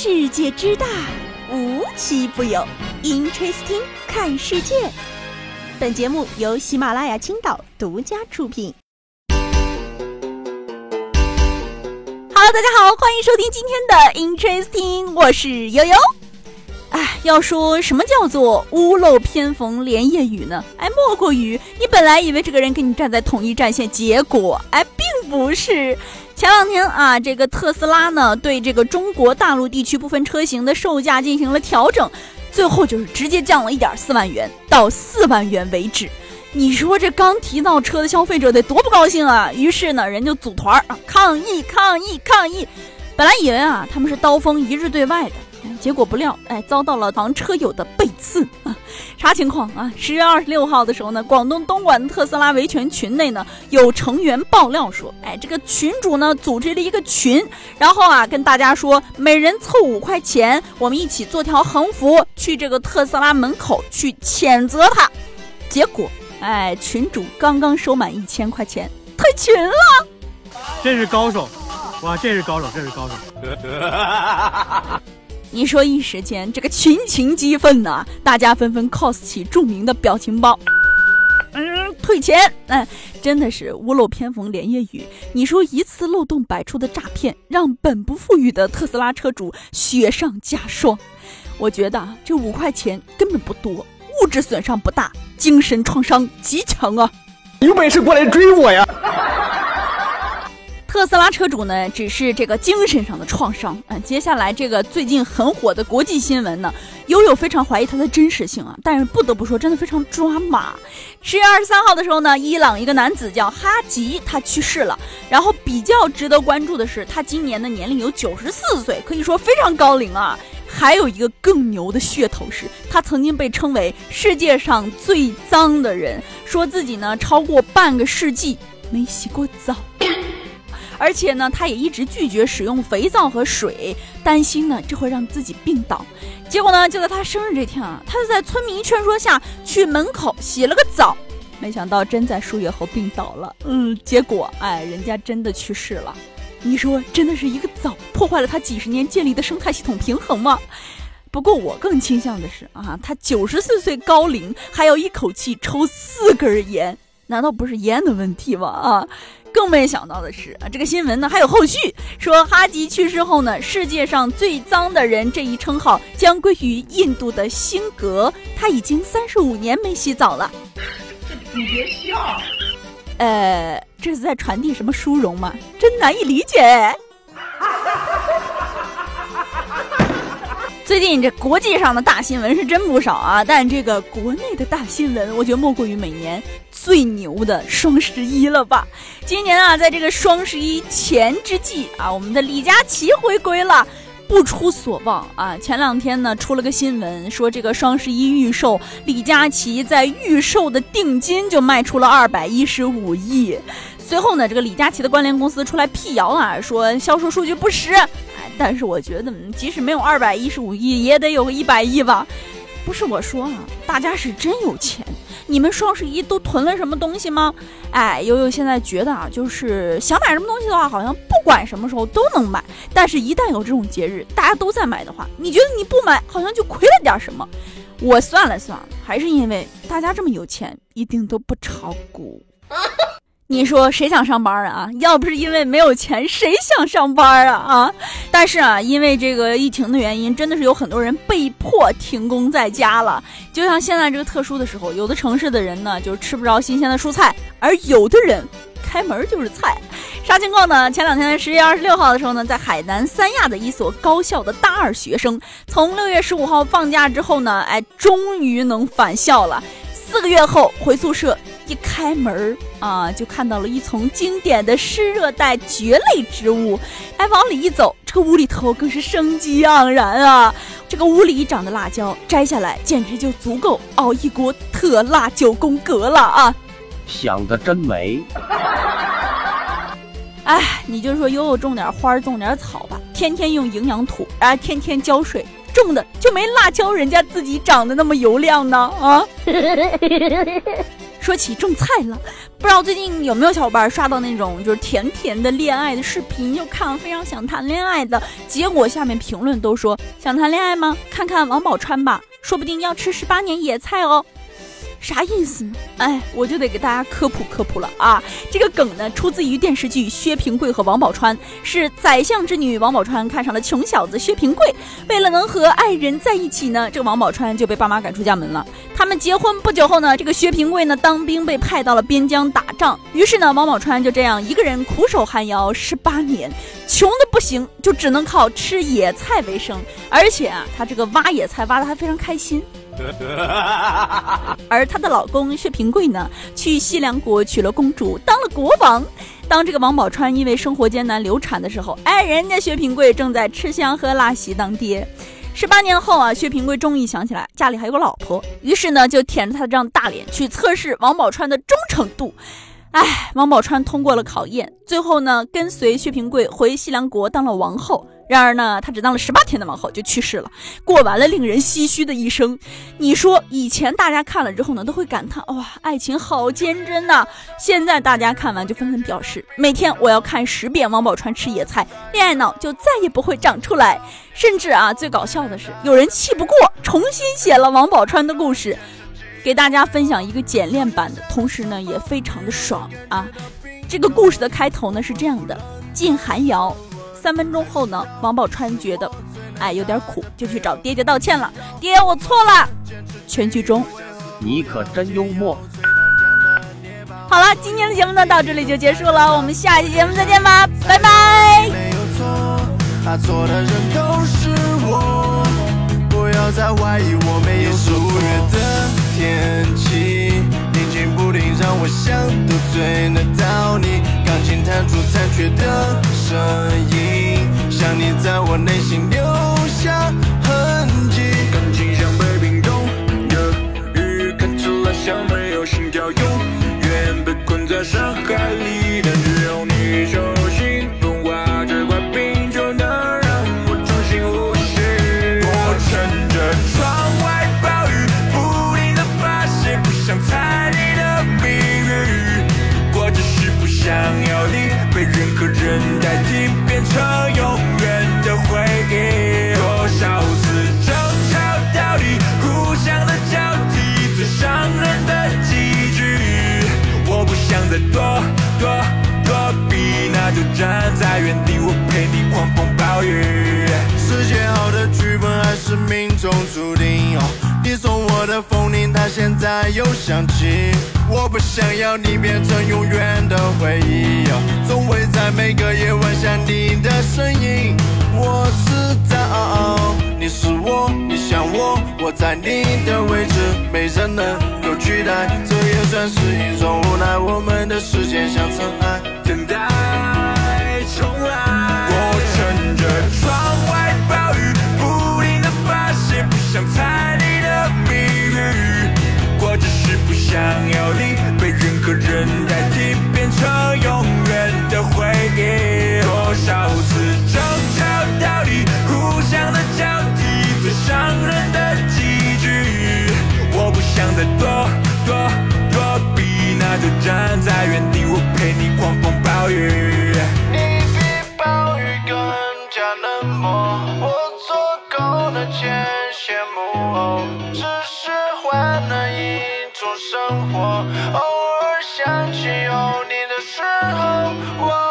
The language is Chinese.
世界之大，无奇不有。Interesting，看世界。本节目由喜马拉雅青岛独家出品。Hello，大家好，欢迎收听今天的 Interesting，我是悠悠。哎，要说什么叫做屋漏偏逢连夜雨呢？哎，莫过于你本来以为这个人跟你站在统一战线，结果哎，并不是。前两天啊，这个特斯拉呢，对这个中国大陆地区部分车型的售价进行了调整，最后就是直接降了一点四万元，到四万元为止。你说这刚提到车的消费者得多不高兴啊！于是呢，人就组团啊，抗议抗议抗议。本来以为啊，他们是刀锋一日对外的。结果不料，哎，遭到了房车友的背刺啊！啥情况啊？十月二十六号的时候呢，广东东莞的特斯拉维权群内呢，有成员爆料说，哎，这个群主呢组织了一个群，然后啊跟大家说，每人凑五块钱，我们一起做条横幅，去这个特斯拉门口去谴责他。结果，哎，群主刚刚收满一千块钱，退群了。这是高手，哇，这是高手，这是高手。你说一时间这个群情激愤呐，大家纷纷 cos 起著名的表情包，嗯，退钱，哎，真的是屋漏偏逢连夜雨。你说一次漏洞百出的诈骗，让本不富裕的特斯拉车主雪上加霜。我觉得这五块钱根本不多，物质损伤不大，精神创伤极强啊！有本事过来追我呀！特斯拉车主呢，只是这个精神上的创伤啊。接下来这个最近很火的国际新闻呢，悠悠非常怀疑它的真实性啊。但是不得不说，真的非常抓马。十月二十三号的时候呢，伊朗一个男子叫哈吉，他去世了。然后比较值得关注的是，他今年的年龄有九十四岁，可以说非常高龄啊。还有一个更牛的噱头是，他曾经被称为世界上最脏的人，说自己呢超过半个世纪没洗过澡。而且呢，他也一直拒绝使用肥皂和水，担心呢这会让自己病倒。结果呢，就在他生日这天啊，他就在村民劝说下去门口洗了个澡，没想到真在数月后病倒了。嗯，结果哎，人家真的去世了。你说真的是一个澡破坏了他几十年建立的生态系统平衡吗？不过我更倾向的是啊，他九十四岁高龄还要一口气抽四根烟，难道不是烟的问题吗？啊？更没想到的是啊，这个新闻呢还有后续，说哈吉去世后呢，世界上最脏的人这一称号将归于印度的辛格，他已经三十五年没洗澡了。你别笑，呃，这是在传递什么殊荣吗？真难以理解。最近这国际上的大新闻是真不少啊，但这个国内的大新闻，我觉得莫过于每年最牛的双十一了吧？今年啊，在这个双十一前之际啊，我们的李佳琦回归了，不出所望啊，前两天呢出了个新闻，说这个双十一预售，李佳琦在预售的定金就卖出了二百一十五亿。随后呢，这个李佳琦的关联公司出来辟谣啊，说销售数据不实。但是我觉得，即使没有二百一十五亿，也得有个一百亿吧。不是我说啊，大家是真有钱。你们双十一都囤了什么东西吗？哎，悠悠现在觉得啊，就是想买什么东西的话，好像不管什么时候都能买。但是，一旦有这种节日，大家都在买的话，你觉得你不买，好像就亏了点什么。我算了算，还是因为大家这么有钱，一定都不炒股。你说谁想上班啊？要不是因为没有钱，谁想上班啊？啊！但是啊，因为这个疫情的原因，真的是有很多人被迫停工在家了。就像现在这个特殊的时候，有的城市的人呢就吃不着新鲜的蔬菜，而有的人开门就是菜。啥情况呢？前两天十月二十六号的时候呢，在海南三亚的一所高校的大二学生，从六月十五号放假之后呢，哎，终于能返校了。四个月后回宿舍。一开门啊，就看到了一丛经典的湿热带蕨类植物。哎，往里一走，这个屋里头更是生机盎然啊！这个屋里长的辣椒，摘下来简直就足够熬一锅特辣九宫格了啊！想的真美。哎，你就说悠悠种点花，种点草吧，天天用营养土，啊，天天浇水，种的就没辣椒人家自己长得那么油亮呢啊！说起种菜了，不知道最近有没有小伙伴刷到那种就是甜甜的恋爱的视频，又看了非常想谈恋爱的，结果下面评论都说想谈恋爱吗？看看王宝钏吧，说不定要吃十八年野菜哦。啥意思呢？哎，我就得给大家科普科普了啊！这个梗呢，出自于电视剧《薛平贵和王宝钏》，是宰相之女王宝钏看上了穷小子薛平贵，为了能和爱人在一起呢，这个王宝钏就被爸妈赶出家门了。他们结婚不久后呢，这个薛平贵呢当兵被派到了边疆打仗，于是呢，王宝钏就这样一个人苦守寒窑十八年，穷的不行，就只能靠吃野菜为生，而且啊，他这个挖野菜挖的还非常开心。而她的老公薛平贵呢，去西凉国娶了公主，当了国王。当这个王宝钏因为生活艰难流产的时候，哎，人家薛平贵正在吃香喝辣喜当爹。十八年后啊，薛平贵终于想起来家里还有个老婆，于是呢，就舔着他的这张大脸去测试王宝钏的忠诚度。哎，王宝钏通过了考验，最后呢，跟随薛平贵回西凉国当了王后。然而呢，她只当了十八天的王后就去世了，过完了令人唏嘘的一生。你说以前大家看了之后呢，都会感叹哇，爱情好坚贞呐。现在大家看完就纷纷表示，每天我要看十遍王宝钏吃野菜，恋爱脑就再也不会长出来。甚至啊，最搞笑的是，有人气不过，重新写了王宝钏的故事。给大家分享一个简练版的，同时呢也非常的爽啊！这个故事的开头呢是这样的：进寒窑，三分钟后呢，王宝钏觉得，哎有点苦，就去找爹爹道歉了。爹，我错了。全剧终。你可真幽默。好了，今天的节目呢到这里就结束了，我们下期节目再见吧，拜拜。不要再怀疑我没有说五月的天气，不停让我想得罪得到你。钢琴弹出残缺的声音，想你在我内心留下躲躲躲避，那就站在原地，我陪你狂风暴雨。是写好的剧本，还是命中注定？你送我的风铃，它现在又响起。我不想要你变成永远的回忆，总会在每个夜晚想你的身影。我知道你是我，你想我，我在你的位置，没人能够取代。这也算是一种无奈，我们的时间像尘埃，冷漠我做够了前线木偶只是换了一种生活。偶尔想起有你的时候我